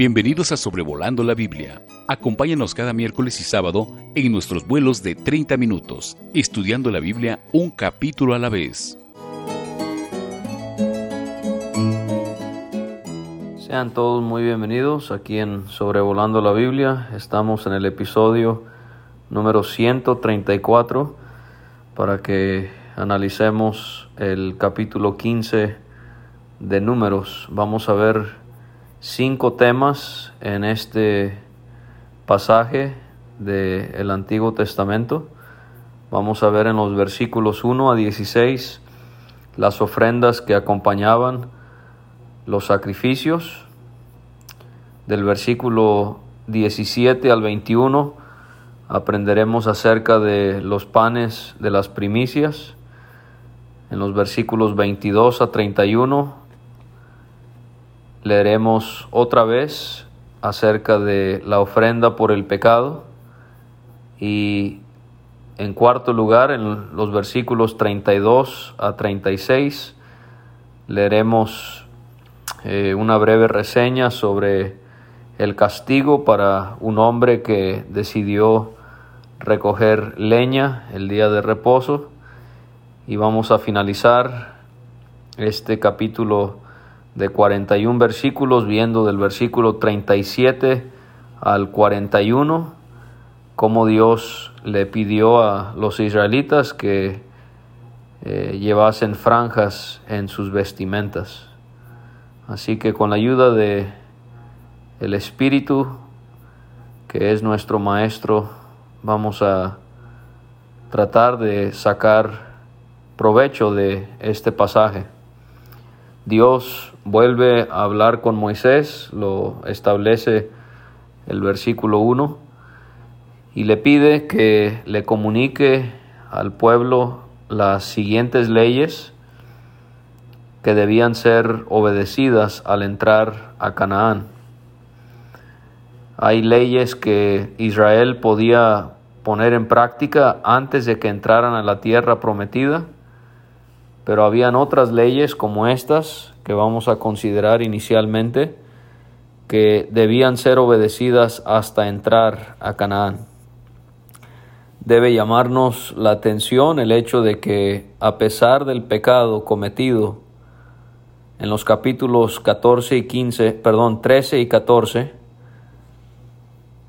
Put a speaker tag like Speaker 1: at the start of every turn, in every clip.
Speaker 1: Bienvenidos a Sobrevolando la Biblia. Acompáñanos cada miércoles y sábado en nuestros vuelos de 30 minutos, estudiando la Biblia un capítulo a la vez.
Speaker 2: Sean todos muy bienvenidos aquí en Sobrevolando la Biblia. Estamos en el episodio número 134 para que analicemos el capítulo 15 de números. Vamos a ver cinco temas en este pasaje del Antiguo Testamento. Vamos a ver en los versículos 1 a 16 las ofrendas que acompañaban los sacrificios. Del versículo 17 al 21 aprenderemos acerca de los panes de las primicias. En los versículos 22 a 31 leeremos otra vez acerca de la ofrenda por el pecado. Y en cuarto lugar en los versículos 32 a 36 leeremos eh, una breve reseña sobre el castigo para un hombre que decidió recoger leña el día de reposo. Y vamos a finalizar este capítulo de 41 versículos, viendo del versículo 37 al 41, cómo Dios le pidió a los israelitas que eh, llevasen franjas en sus vestimentas. Así que con la ayuda de el Espíritu, que es nuestro Maestro, vamos a tratar de sacar provecho de este pasaje. Dios vuelve a hablar con Moisés, lo establece el versículo 1, y le pide que le comunique al pueblo las siguientes leyes que debían ser obedecidas al entrar a Canaán. Hay leyes que Israel podía poner en práctica antes de que entraran a la tierra prometida, pero habían otras leyes como estas que vamos a considerar inicialmente que debían ser obedecidas hasta entrar a Canaán. Debe llamarnos la atención el hecho de que a pesar del pecado cometido en los capítulos 14 y 15, perdón, 13 y 14,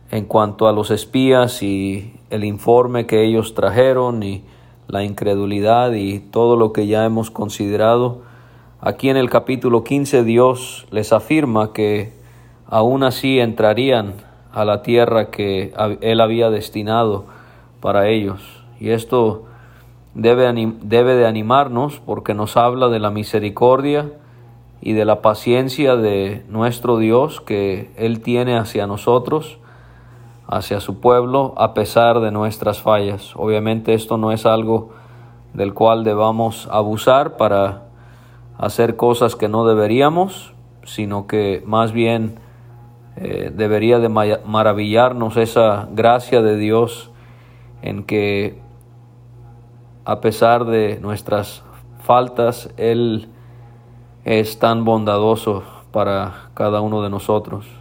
Speaker 2: en cuanto a los espías y el informe que ellos trajeron y la incredulidad y todo lo que ya hemos considerado. Aquí en el capítulo 15 Dios les afirma que aún así entrarían a la tierra que Él había destinado para ellos. Y esto debe, debe de animarnos porque nos habla de la misericordia y de la paciencia de nuestro Dios que Él tiene hacia nosotros hacia su pueblo a pesar de nuestras fallas. Obviamente esto no es algo del cual debamos abusar para hacer cosas que no deberíamos, sino que más bien eh, debería de maravillarnos esa gracia de Dios en que a pesar de nuestras faltas, Él es tan bondadoso para cada uno de nosotros.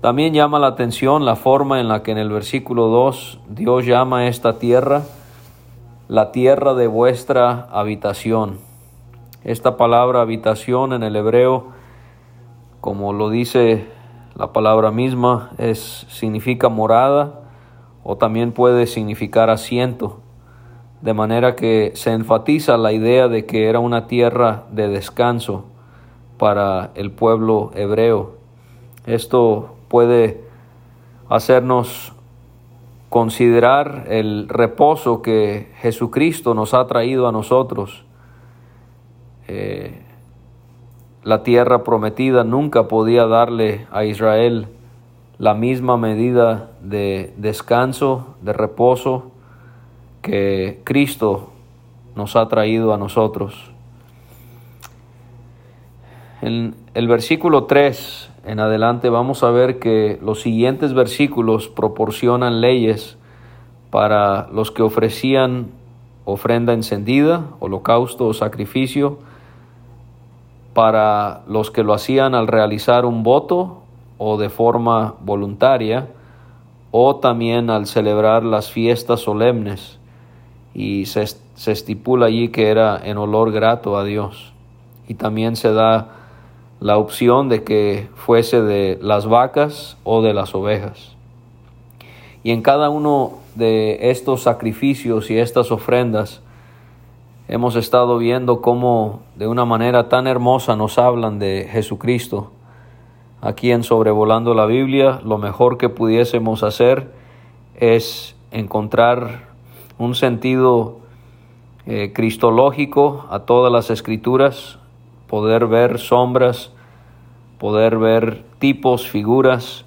Speaker 2: También llama la atención la forma en la que en el versículo 2 Dios llama a esta tierra la tierra de vuestra habitación. Esta palabra habitación en el hebreo, como lo dice la palabra misma, es, significa morada o también puede significar asiento, de manera que se enfatiza la idea de que era una tierra de descanso para el pueblo hebreo. Esto puede hacernos considerar el reposo que Jesucristo nos ha traído a nosotros. Eh, la tierra prometida nunca podía darle a Israel la misma medida de descanso, de reposo que Cristo nos ha traído a nosotros. En el versículo 3 en adelante vamos a ver que los siguientes versículos proporcionan leyes para los que ofrecían ofrenda encendida, holocausto o sacrificio, para los que lo hacían al realizar un voto o de forma voluntaria, o también al celebrar las fiestas solemnes, y se, estipula allí que era en olor grato a Dios. Y también se da la opción de que fuese de las vacas o de las ovejas. Y en cada uno de estos sacrificios y estas ofrendas hemos estado viendo cómo de una manera tan hermosa nos hablan de Jesucristo. Aquí en Sobrevolando la Biblia, lo mejor que pudiésemos hacer es encontrar un sentido eh, cristológico a todas las escrituras, poder ver sombras, poder ver tipos, figuras,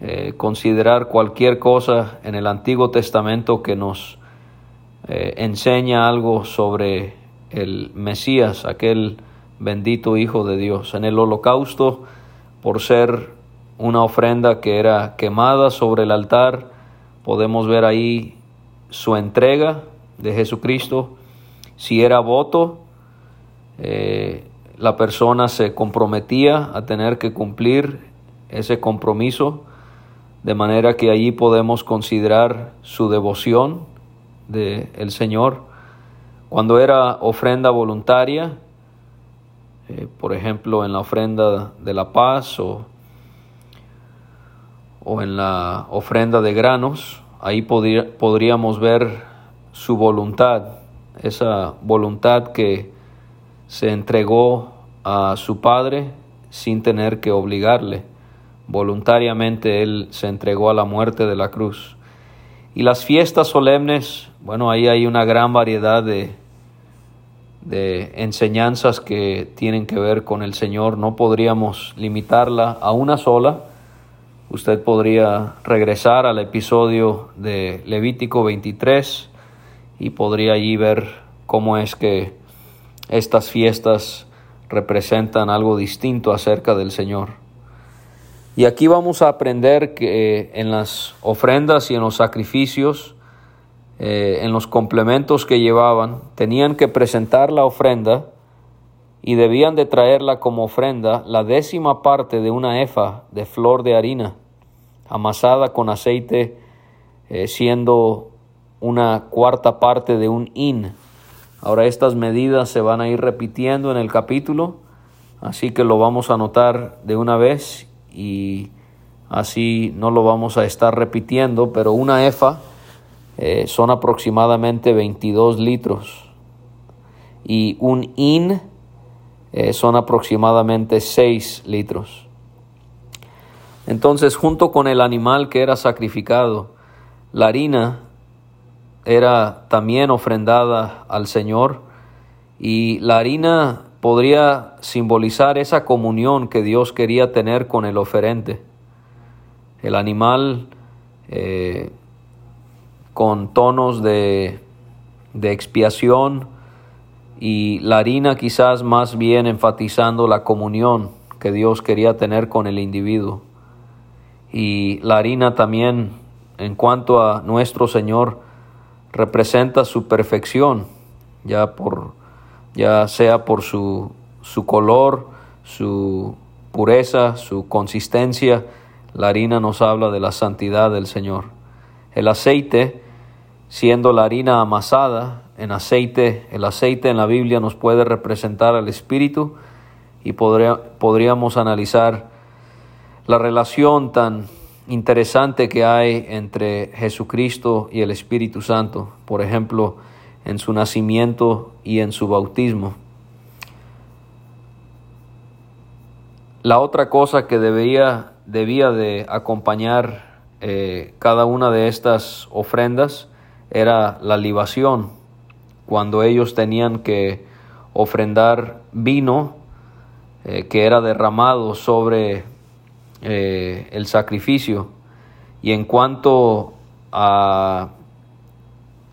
Speaker 2: eh, considerar cualquier cosa en el Antiguo Testamento que nos eh, enseña algo sobre el Mesías, aquel bendito Hijo de Dios. En el holocausto, por ser una ofrenda que era quemada sobre el altar, podemos ver ahí su entrega de Jesucristo. Si era voto, eh, la persona se comprometía a tener que cumplir ese compromiso, de manera que allí podemos considerar su devoción del el Señor. Cuando era ofrenda voluntaria, eh, por ejemplo en la ofrenda de la paz o, o en la ofrenda de granos, ahí podríamos ver su voluntad, esa voluntad que se entregó a su padre sin tener que obligarle. Voluntariamente él se entregó a la muerte de la cruz. Y las fiestas solemnes, bueno, ahí hay una gran variedad de, de enseñanzas que tienen que ver con el Señor. No podríamos limitarla a una sola. Usted podría regresar al episodio de Levítico 23 y podría allí ver cómo es que estas fiestas representan algo distinto acerca del Señor. Y aquí vamos a aprender que en las ofrendas y en los sacrificios, eh, en los complementos que llevaban, tenían que presentar la ofrenda y debían de traerla como ofrenda la décima parte de una efa de flor de harina, amasada con aceite, eh, siendo una cuarta parte de un in Ahora estas medidas se van a ir repitiendo en el capítulo, así que lo vamos a anotar de una vez y así no lo vamos a estar repitiendo, pero una EFA eh, son aproximadamente 22 litros y un IN eh, son aproximadamente 6 litros. Entonces, junto con el animal que era sacrificado, la harina era también ofrendada al Señor y la harina podría simbolizar esa comunión que Dios quería tener con el oferente. El animal eh, con tonos de, de expiación y la harina quizás más bien enfatizando la comunión que Dios quería tener con el individuo. Y la harina también en cuanto a nuestro Señor, representa su perfección, ya, por, ya sea por su, su color, su pureza, su consistencia. La harina nos habla de la santidad del Señor. El aceite, siendo la harina amasada en aceite, el aceite en la Biblia nos puede representar al Espíritu y podríamos analizar la relación tan interesante que hay entre Jesucristo y el Espíritu Santo, por ejemplo, en su nacimiento y en su bautismo. La otra cosa que debía, debía de acompañar eh, cada una de estas ofrendas era la libación, cuando ellos tenían que ofrendar vino eh, que era derramado sobre eh, el sacrificio. Y en cuanto a,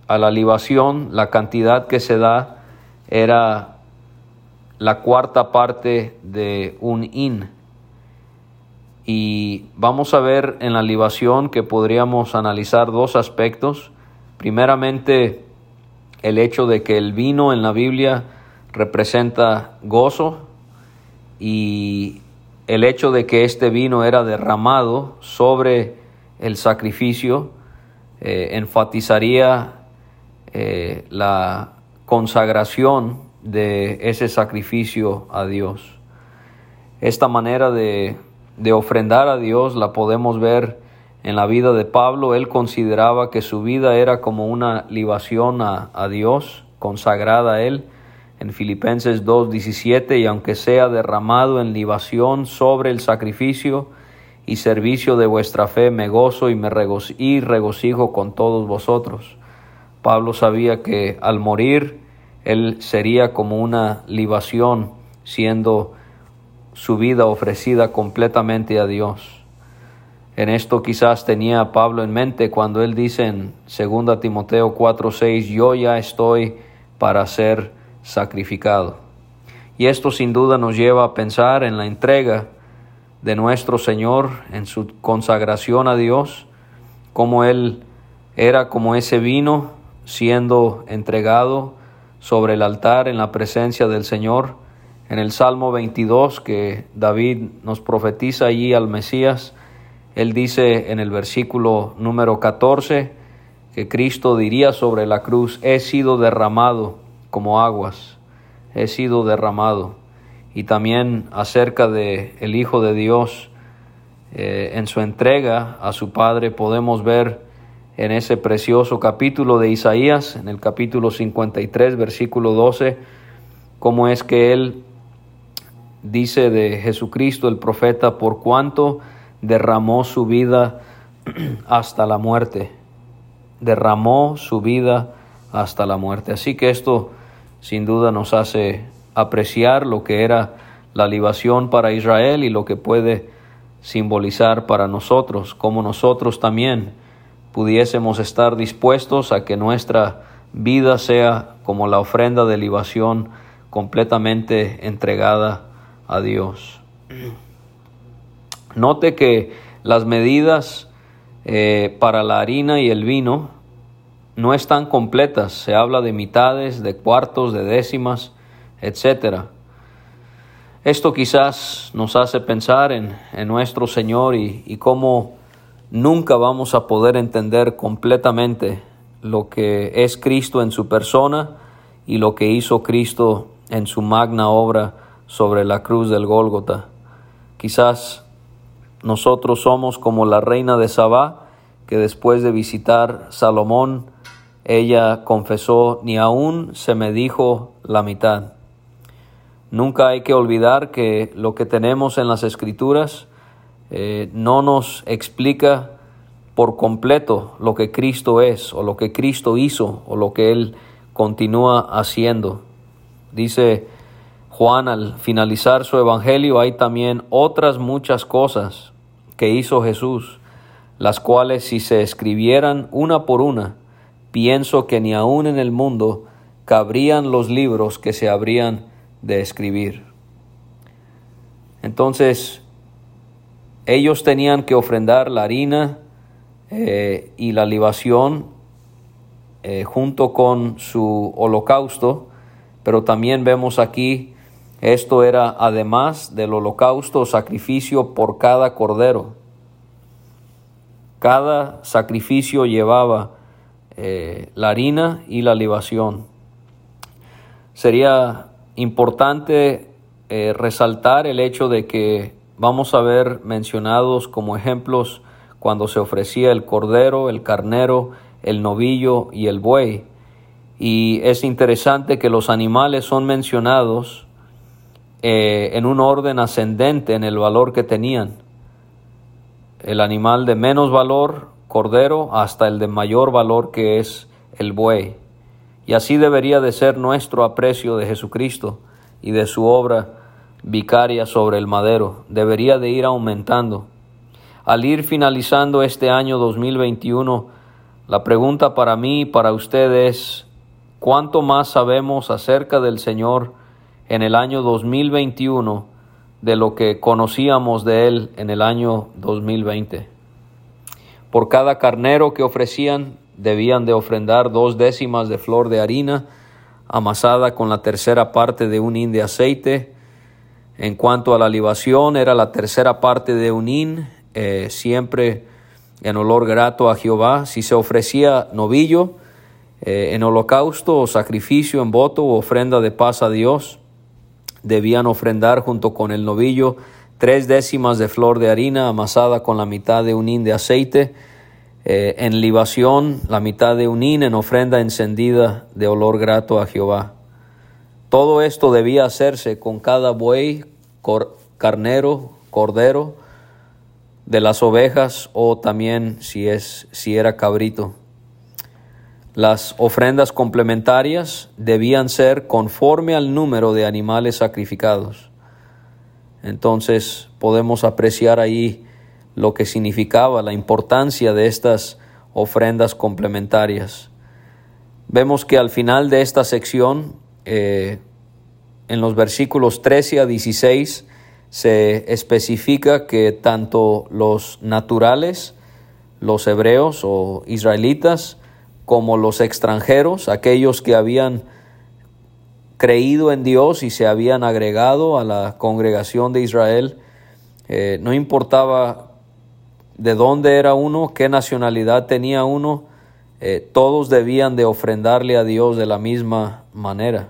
Speaker 2: a la libación, la cantidad que se da era la cuarta parte de un in. Y vamos a ver en la libación que podríamos analizar dos aspectos. Primeramente, el hecho de que el vino en la Biblia representa gozo y el hecho de que este vino era derramado sobre el sacrificio eh, enfatizaría eh, la consagración de ese sacrificio a Dios. Esta manera de, ofrendar a Dios la podemos ver en la vida de Pablo. Él consideraba que su vida era como una libación a, a Dios, consagrada a Él en Filipenses 2.17, y aunque sea derramado en libación sobre el sacrificio y servicio de vuestra fe, me gozo y me regocijo con todos vosotros. Pablo sabía que al morir él sería como una libación, siendo su vida ofrecida completamente a Dios. En esto quizás tenía Pablo en mente cuando él dice en 2 Timoteo 4:6, yo ya estoy para ser sacrificado. Y esto sin duda nos lleva a pensar en la entrega de nuestro Señor, en su consagración a Dios, como Él era como ese vino siendo entregado sobre el altar en la presencia del Señor. En el Salmo 22 que David nos profetiza allí al Mesías, él dice en el versículo número 14 que Cristo diría sobre la cruz, he sido derramado como aguas, he sido derramado. Y también acerca de el Hijo de Dios, eh, en su entrega a su Padre, podemos ver en ese precioso capítulo de Isaías, en el capítulo 53, versículo 12, cómo es que Él dice de Jesucristo el profeta, por cuanto derramó su vida hasta la muerte, derramó su vida hasta la muerte. Así que esto sin duda nos hace apreciar lo que era la libación para Israel y lo que puede simbolizar para nosotros, como nosotros también pudiésemos estar dispuestos a que nuestra vida sea como la ofrenda de libación completamente entregada a Dios. Note que las medidas eh, para la harina y el vino no están completas, se habla de mitades, de cuartos, de décimas, etc. Esto quizás nos hace pensar en, nuestro Señor y, y cómo nunca vamos a poder entender completamente lo que es Cristo en su persona y lo que hizo Cristo en su magna obra sobre la cruz del Gólgota. Quizás nosotros somos como la reina de Sabá, que después de visitar Salomón ella confesó, ni aún se me dijo la mitad. Nunca hay que olvidar que lo que tenemos en las escrituras eh, no nos explica por completo lo que Cristo es o lo que Cristo hizo o lo que Él continúa haciendo. Dice Juan al finalizar su evangelio, hay también otras muchas cosas que hizo Jesús, las cuales si se escribieran una por una, pienso que ni aun en el mundo cabrían los libros que se habrían de escribir. Entonces, ellos tenían que ofrendar la harina eh, y la libación eh, junto con su holocausto, pero también vemos aquí, esto era además del holocausto, sacrificio por cada cordero. Cada sacrificio llevaba eh, la harina y la libación. Sería importante eh, resaltar el hecho de que vamos a ver mencionados como ejemplos cuando se ofrecía el cordero, el carnero, el novillo y el buey. Y es interesante que los animales son mencionados eh, en un orden ascendente en el valor que tenían. El animal de menos valor cordero hasta el de mayor valor que es el buey. Y así debería de ser nuestro aprecio de Jesucristo y de su obra vicaria sobre el madero. Debería de ir aumentando. Al ir finalizando este año 2021, la pregunta para mí y para usted es, ¿cuánto más sabemos acerca del Señor en el año 2021 de lo que conocíamos de Él en el año 2020? Por cada carnero que ofrecían debían de ofrendar dos décimas de flor de harina amasada con la tercera parte de un hin de aceite. En cuanto a la libación, era la tercera parte de un hin, eh, siempre en olor grato a Jehová. Si se ofrecía novillo eh, en holocausto o sacrificio, en voto o ofrenda de paz a Dios, debían ofrendar junto con el novillo tres décimas de flor de harina amasada con la mitad de un hin de aceite, eh, en libación la mitad de un hin en ofrenda encendida de olor grato a Jehová. Todo esto debía hacerse con cada buey, carnero, cordero, de las ovejas o también si, es, si era cabrito. Las ofrendas complementarias debían ser conforme al número de animales sacrificados. Entonces podemos apreciar ahí lo que significaba la importancia de estas ofrendas complementarias. Vemos que al final de esta sección, eh, en los versículos 13 a 16, se especifica que tanto los naturales, los hebreos o israelitas, como los extranjeros, aquellos que habían creído en Dios y se habían agregado a la congregación de Israel, eh, no importaba de dónde era uno, qué nacionalidad tenía uno, eh, todos debían de ofrendarle a Dios de la misma manera.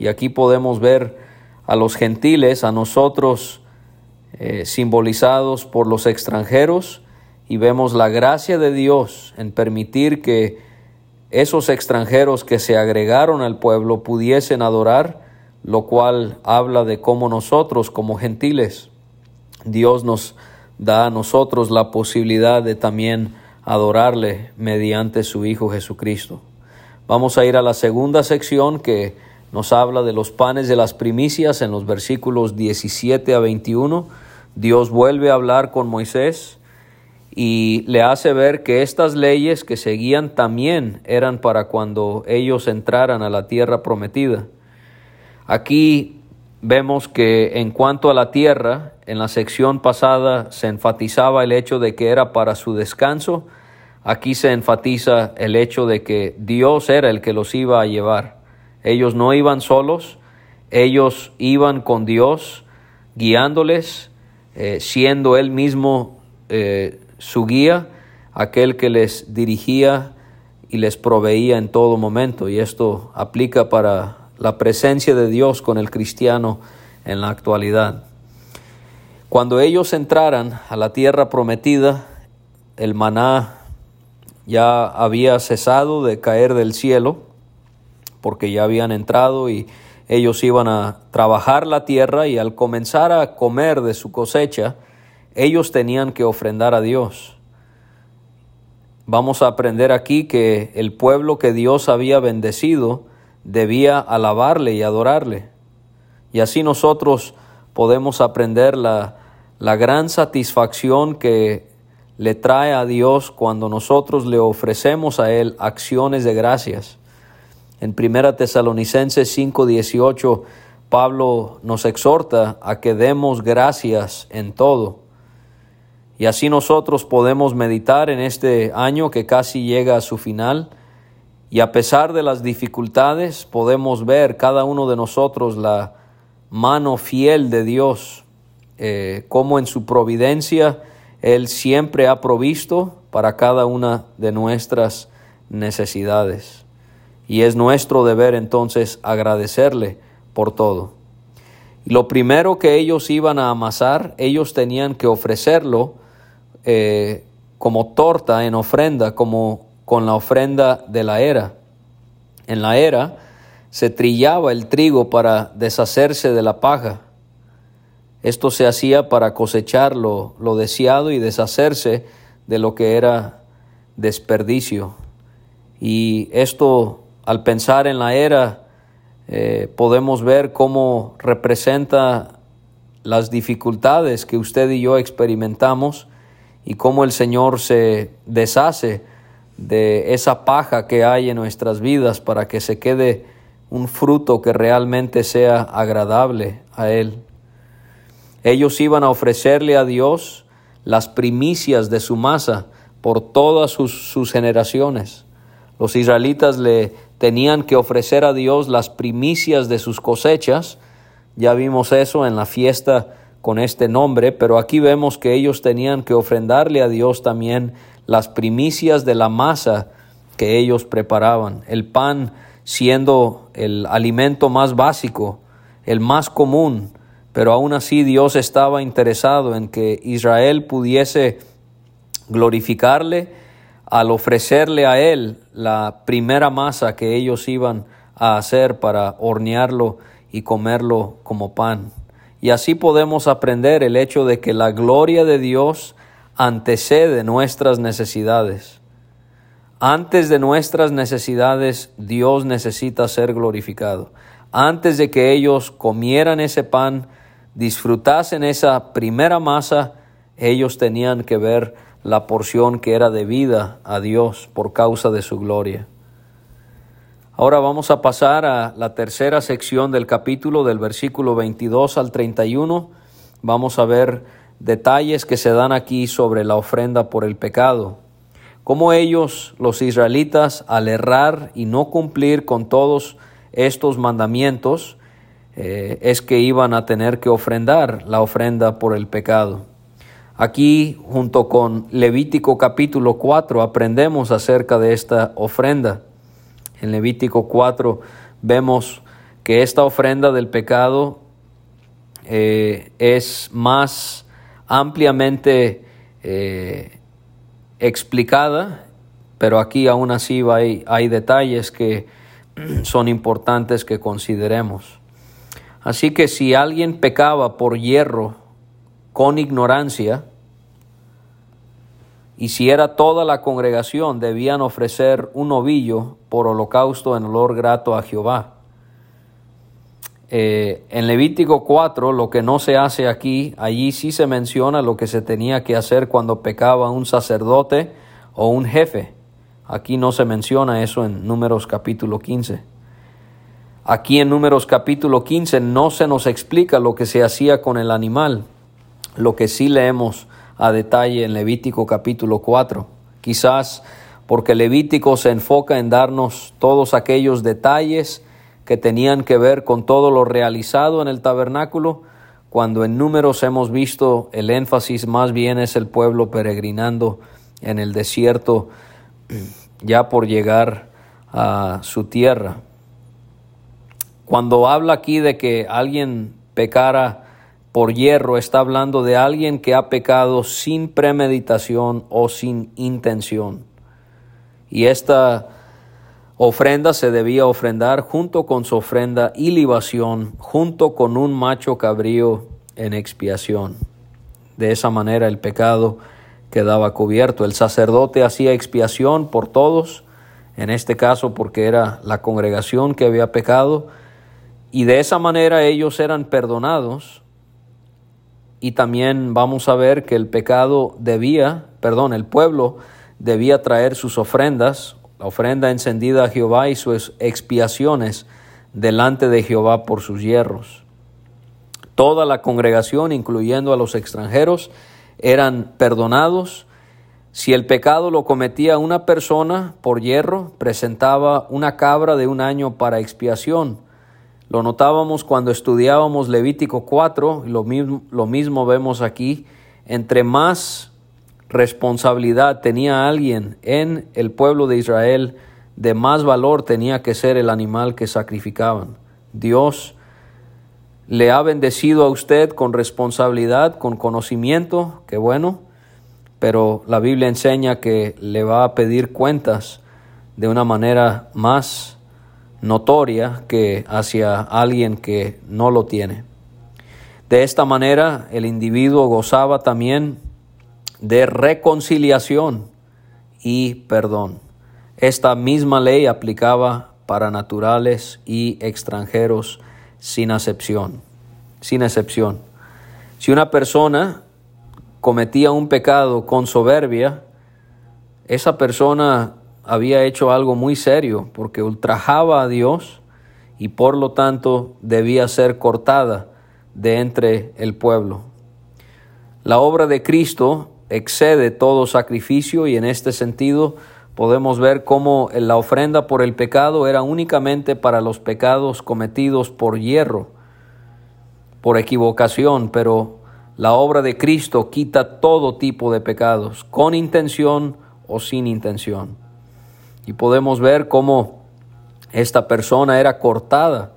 Speaker 2: Y aquí podemos ver a los gentiles, a nosotros eh, simbolizados por los extranjeros, y vemos la gracia de Dios en permitir que esos extranjeros que se agregaron al pueblo pudiesen adorar, lo cual habla de cómo nosotros como gentiles, Dios nos da a nosotros la posibilidad de también adorarle mediante su Hijo Jesucristo. Vamos a ir a la segunda sección que nos habla de los panes de las primicias en los versículos 17 a 21. Dios vuelve a hablar con Moisés y le hace ver que estas leyes que seguían también eran para cuando ellos entraran a la tierra prometida. Aquí vemos que en cuanto a la tierra, en la sección pasada se enfatizaba el hecho de que era para su descanso, aquí se enfatiza el hecho de que Dios era el que los iba a llevar. Ellos no iban solos, ellos iban con Dios, guiándoles, eh, siendo Él mismo eh, su guía, aquel que les dirigía y les proveía en todo momento. Y esto aplica para la presencia de Dios con el cristiano en la actualidad. Cuando ellos entraran a la tierra prometida, el maná ya había cesado de caer del cielo porque ya habían entrado y ellos iban a trabajar la tierra y al comenzar a comer de su cosecha, ellos tenían que ofrendar a Dios. Vamos a aprender aquí que el pueblo que Dios había bendecido debía alabarle y adorarle. Y así nosotros podemos aprender la, la gran satisfacción que le trae a Dios cuando nosotros le ofrecemos a Él acciones de gracias. En Primera Tesalonicenses 5:18, Pablo nos exhorta a que demos gracias en todo. Y así nosotros podemos meditar en este año que casi llega a su final y a pesar de las dificultades podemos ver cada uno de nosotros la mano fiel de Dios, eh, como en su providencia Él siempre ha provisto para cada una de nuestras necesidades y es nuestro deber entonces agradecerle por todo. Lo primero que ellos iban a amasar, ellos tenían que ofrecerlo eh, como torta en ofrenda, como con la ofrenda de la era. En la era se trillaba el trigo para deshacerse de la paja. Esto se hacía para cosechar lo, lo deseado y deshacerse de lo que era desperdicio. Y esto al pensar en la era, eh, podemos ver cómo representa las dificultades que usted y yo experimentamos y cómo el Señor se deshace de esa paja que hay en nuestras vidas para que se quede un fruto que realmente sea agradable a Él. Ellos iban a ofrecerle a Dios las primicias de su masa por todas sus, sus generaciones. Los israelitas le tenían que ofrecer a Dios las primicias de sus cosechas, Ya vimos eso en la fiesta con este nombre, pero aquí vemos que ellos tenían que ofrendarle a Dios también las primicias de la masa que ellos preparaban, el pan siendo el alimento más básico, el más común, pero aún así Dios estaba interesado en que Israel pudiese glorificarle al ofrecerle a él la primera masa que ellos iban a hacer para hornearlo y comerlo como pan. Y así podemos aprender el hecho de que la gloria de Dios antecede nuestras necesidades. Antes de nuestras necesidades, Dios necesita ser glorificado. Antes de que ellos comieran ese pan, disfrutasen esa primera masa, ellos tenían que ver la porción que era debida a Dios por causa de su gloria. Ahora vamos a pasar a la tercera sección del capítulo del versículo 22 al 31. Vamos a ver detalles que se dan aquí sobre la ofrenda por el pecado. Cómo ellos, los israelitas, al errar y no cumplir con todos estos mandamientos, eh, es que iban a tener que ofrendar la ofrenda por el pecado. Aquí, junto con Levítico capítulo 4, aprendemos acerca de esta ofrenda. En Levítico 4 vemos que esta ofrenda del pecado eh, es más ampliamente eh, explicada, pero aquí aún así hay, hay detalles que son importantes que consideremos. Así que si alguien pecaba por hierro con ignorancia, y si era toda la congregación, debían ofrecer un ovillo por holocausto en olor grato a Jehová. Eh, en Levítico 4, lo que no se hace aquí, allí sí se menciona lo que se tenía que hacer cuando pecaba un sacerdote o un jefe. Aquí no se menciona eso en Números capítulo 15. Aquí en Números capítulo 15 no se nos explica lo que se hacía con el animal. Lo que sí leemos a detalle en Levítico capítulo 4. Quizás porque Levítico se enfoca en darnos todos aquellos detalles que tenían que ver con todo lo realizado en el tabernáculo, cuando en números hemos visto el énfasis más bien es el pueblo peregrinando en el desierto ya por llegar a su tierra. Cuando habla aquí de que alguien pecara por hierro está hablando de alguien que ha pecado sin premeditación o sin intención. Y esta ofrenda se debía ofrendar junto con su ofrenda y libación, junto con un macho cabrío en expiación. De esa manera el pecado quedaba cubierto. El sacerdote hacía expiación por todos, en este caso porque era la congregación que había pecado, y de esa manera ellos eran perdonados y también vamos a ver que el pecado debía, perdón, el pueblo debía traer sus ofrendas, la ofrenda encendida a Jehová y sus expiaciones delante de Jehová por sus hierros. Toda la congregación, incluyendo a los extranjeros, eran perdonados. Si el pecado lo cometía una persona por hierro, presentaba una cabra de un año para expiación lo notábamos cuando estudiábamos Levítico 4, lo mismo, lo mismo vemos aquí. Entre más responsabilidad tenía alguien en el pueblo de Israel, de más valor tenía que ser el animal que sacrificaban. Dios le ha bendecido a usted con responsabilidad, con conocimiento, qué bueno, pero la Biblia enseña que le va a pedir cuentas de una manera más notoria que hacia alguien que no lo tiene. De esta manera el individuo gozaba también de reconciliación y perdón. Esta misma ley aplicaba para naturales y extranjeros sin excepción. Sin excepción. Si una persona cometía un pecado con soberbia, esa persona había hecho algo muy serio porque ultrajaba a Dios y por lo tanto debía ser cortada de entre el pueblo. La obra de Cristo excede todo sacrificio y en este sentido podemos ver cómo la ofrenda por el pecado era únicamente para los pecados cometidos por hierro. por equivocación, pero la obra de Cristo quita todo tipo de pecados, con intención o sin intención. Y podemos ver cómo esta persona era cortada,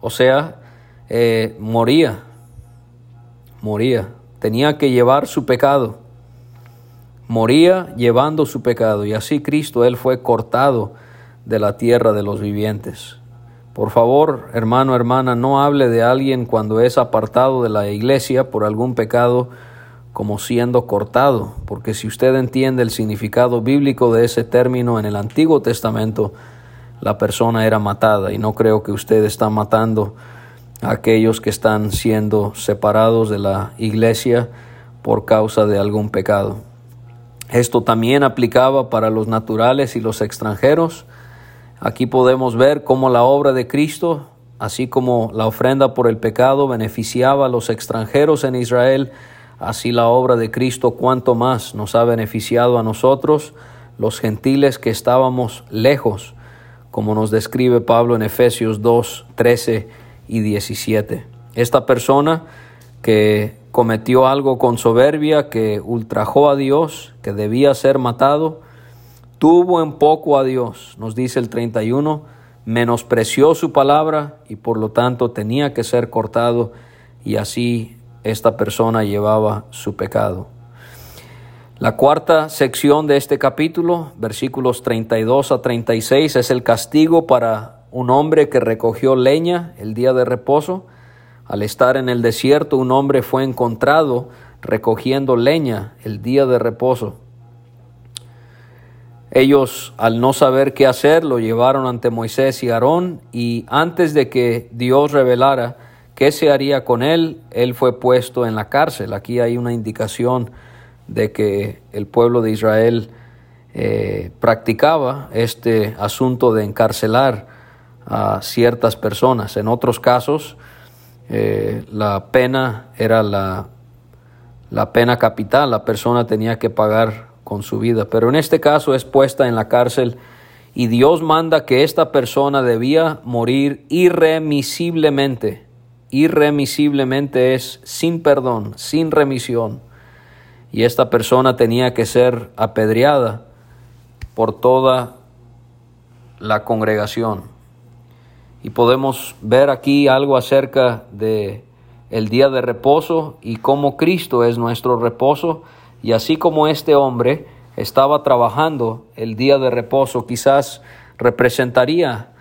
Speaker 2: o sea, eh, moría, moría, tenía que llevar su pecado, moría llevando su pecado, y así Cristo, Él fue cortado de la tierra de los vivientes. Por favor, hermano, hermana, no hable de alguien cuando es apartado de la iglesia por algún pecado como siendo cortado, porque si usted entiende el significado bíblico de ese término en el Antiguo Testamento, la persona era matada y no creo que usted está matando a aquellos que están siendo separados de la iglesia por causa de algún pecado. Esto también aplicaba para los naturales y los extranjeros. Aquí podemos ver cómo la obra de Cristo, así como la ofrenda por el pecado, beneficiaba a los extranjeros en Israel, así la obra de Cristo cuanto más nos ha beneficiado a nosotros, los gentiles que estábamos lejos, como nos describe Pablo en Efesios 2, 13 y 17. Esta persona que cometió algo con soberbia, que ultrajó a Dios, que debía ser matado, tuvo en poco a Dios, nos dice el 31, menospreció su palabra y por lo tanto tenía que ser cortado y así esta persona llevaba su pecado. La cuarta sección de este capítulo, versículos 32 a 36, es el castigo para un hombre que recogió leña el día de reposo. Al estar en el desierto, un hombre fue encontrado recogiendo leña el día de reposo. Ellos, al no saber qué hacer, lo llevaron ante Moisés y Aarón y antes de que Dios revelara qué se haría con él, él fue puesto en la cárcel. Aquí hay una indicación de que el pueblo de Israel eh, practicaba este asunto de encarcelar a ciertas personas. En otros casos, eh, la pena era la, la pena capital, la persona tenía que pagar con su vida. Pero en este caso es puesta en la cárcel y Dios manda que esta persona debía morir irremisiblemente. Irremisiblemente es sin perdón, sin remisión. Y esta persona tenía que ser apedreada por toda la congregación. Y podemos ver aquí algo acerca de el día de reposo y cómo Cristo es nuestro reposo y así como este hombre estaba trabajando el día de reposo, quizás representaría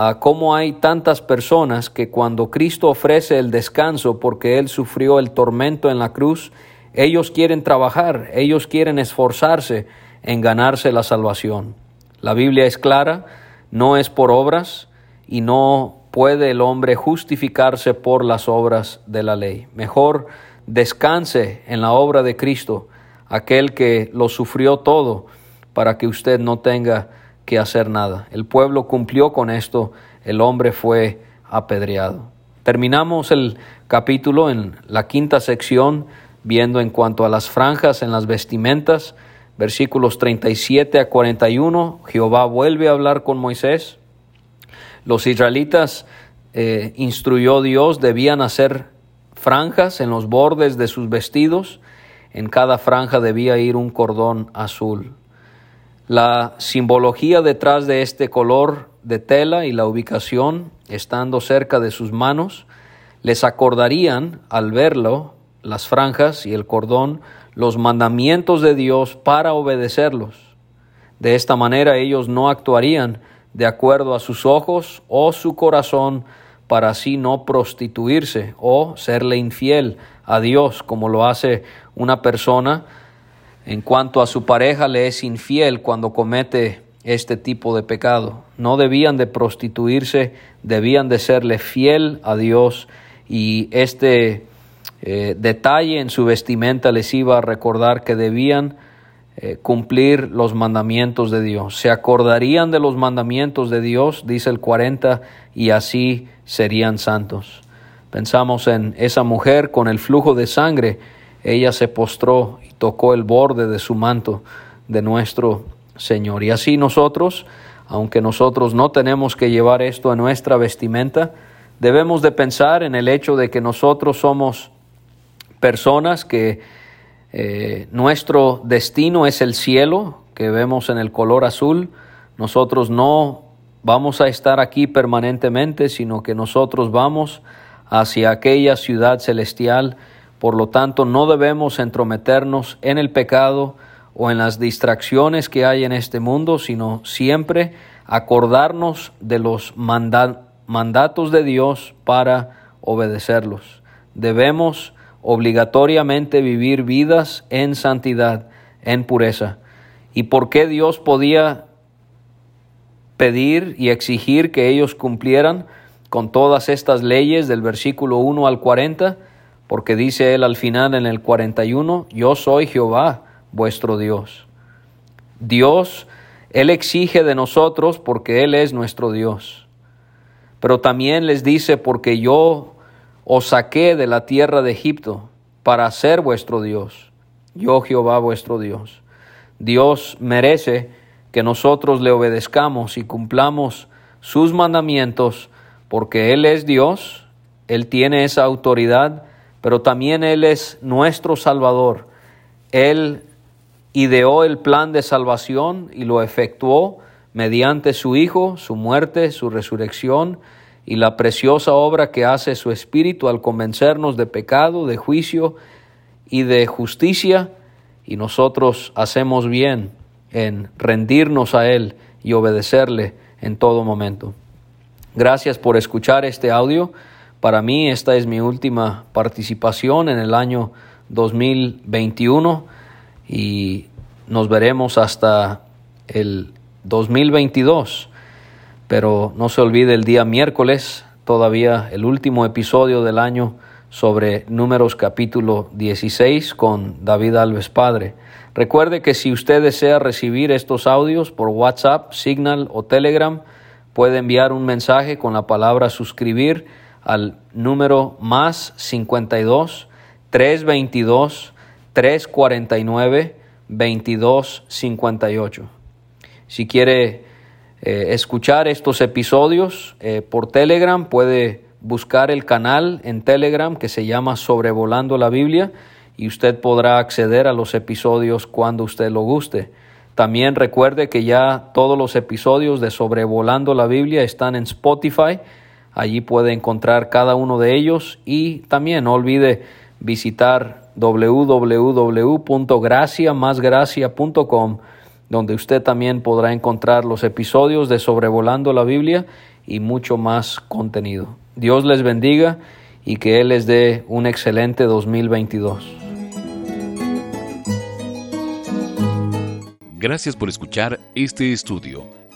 Speaker 2: a cómo hay tantas personas que cuando Cristo ofrece el descanso porque Él sufrió el tormento en la cruz, ellos quieren trabajar, ellos quieren esforzarse en ganarse la salvación. La Biblia es clara, no es por obras y no puede el hombre justificarse por las obras de la ley. Mejor descanse en la obra de Cristo aquel que lo sufrió todo para que usted no tenga que hacer nada. El pueblo cumplió con esto, el hombre fue apedreado. Terminamos el capítulo en la quinta sección viendo en cuanto a las franjas en las vestimentas, versículos 37 a 41, Jehová vuelve a hablar con Moisés. Los israelitas, eh, instruyó Dios, debían hacer franjas en los bordes de sus vestidos, en cada franja debía ir un cordón azul. La simbología detrás de este color de tela y la ubicación, estando cerca de sus manos, les acordarían al verlo, las franjas y el cordón, los mandamientos de Dios para obedecerlos. De esta manera ellos no actuarían de acuerdo a sus ojos o su corazón para así no prostituirse o serle infiel a Dios como lo hace una persona en cuanto a su pareja le es infiel cuando comete este tipo de pecado. No debían de prostituirse, debían de serle fiel a Dios y este eh, detalle en su vestimenta les iba a recordar que debían eh, cumplir los mandamientos de Dios. Se acordarían de los mandamientos de Dios, dice el 40, y así serían santos. Pensamos en esa mujer con el flujo de sangre. Ella se postró tocó el borde de su manto de nuestro Señor. Y así nosotros, aunque nosotros no tenemos que llevar esto a nuestra vestimenta, debemos de pensar en el hecho de que nosotros somos personas que eh, nuestro destino es el cielo, que vemos en el color azul. Nosotros no vamos a estar aquí permanentemente, sino que nosotros vamos hacia aquella ciudad celestial. Por lo tanto, no debemos entrometernos en el pecado o en las distracciones que hay en este mundo, sino siempre acordarnos de los mandatos de Dios para obedecerlos. Debemos obligatoriamente vivir vidas en santidad, en pureza. ¿Y por qué Dios podía pedir y exigir que ellos cumplieran con todas estas leyes del versículo 1 al 40? Porque dice él al final en el 41, yo soy Jehová, vuestro Dios. Dios, Él exige de nosotros porque Él es nuestro Dios. Pero también les dice, porque yo os saqué de la tierra de Egipto para ser vuestro Dios. Yo Jehová vuestro Dios. Dios merece que nosotros le obedezcamos y cumplamos sus mandamientos porque Él es Dios, Él tiene esa autoridad, pero también Él es nuestro Salvador. Él ideó el plan de salvación y lo efectuó mediante su Hijo, su muerte, su resurrección y la preciosa obra que hace su Espíritu al convencernos de pecado, de juicio y de justicia, y nosotros hacemos bien en rendirnos a Él y obedecerle en todo momento. Gracias por escuchar este audio. Para mí esta es mi última participación en el año 2021 y nos veremos hasta el 2022. Pero no se olvide el día miércoles, todavía el último episodio del año sobre números capítulo 16 con David Alves Padre. Recuerde que si usted desea recibir estos audios por WhatsApp, Signal o Telegram, puede enviar un mensaje con la palabra suscribir al número más 52 322 349 2258. Si quiere eh, escuchar estos episodios eh, por Telegram, puede buscar el canal en Telegram que se llama Sobrevolando la Biblia y usted podrá acceder a los episodios cuando usted lo guste. También recuerde que ya todos los episodios de Sobrevolando la Biblia están en Spotify. Allí puede encontrar cada uno de ellos y también no olvide visitar www.graciamasgracia.com donde usted también podrá encontrar los episodios de Sobrevolando la Biblia y mucho más contenido. Dios les bendiga y que Él les dé un excelente 2022.
Speaker 1: Gracias por escuchar este estudio.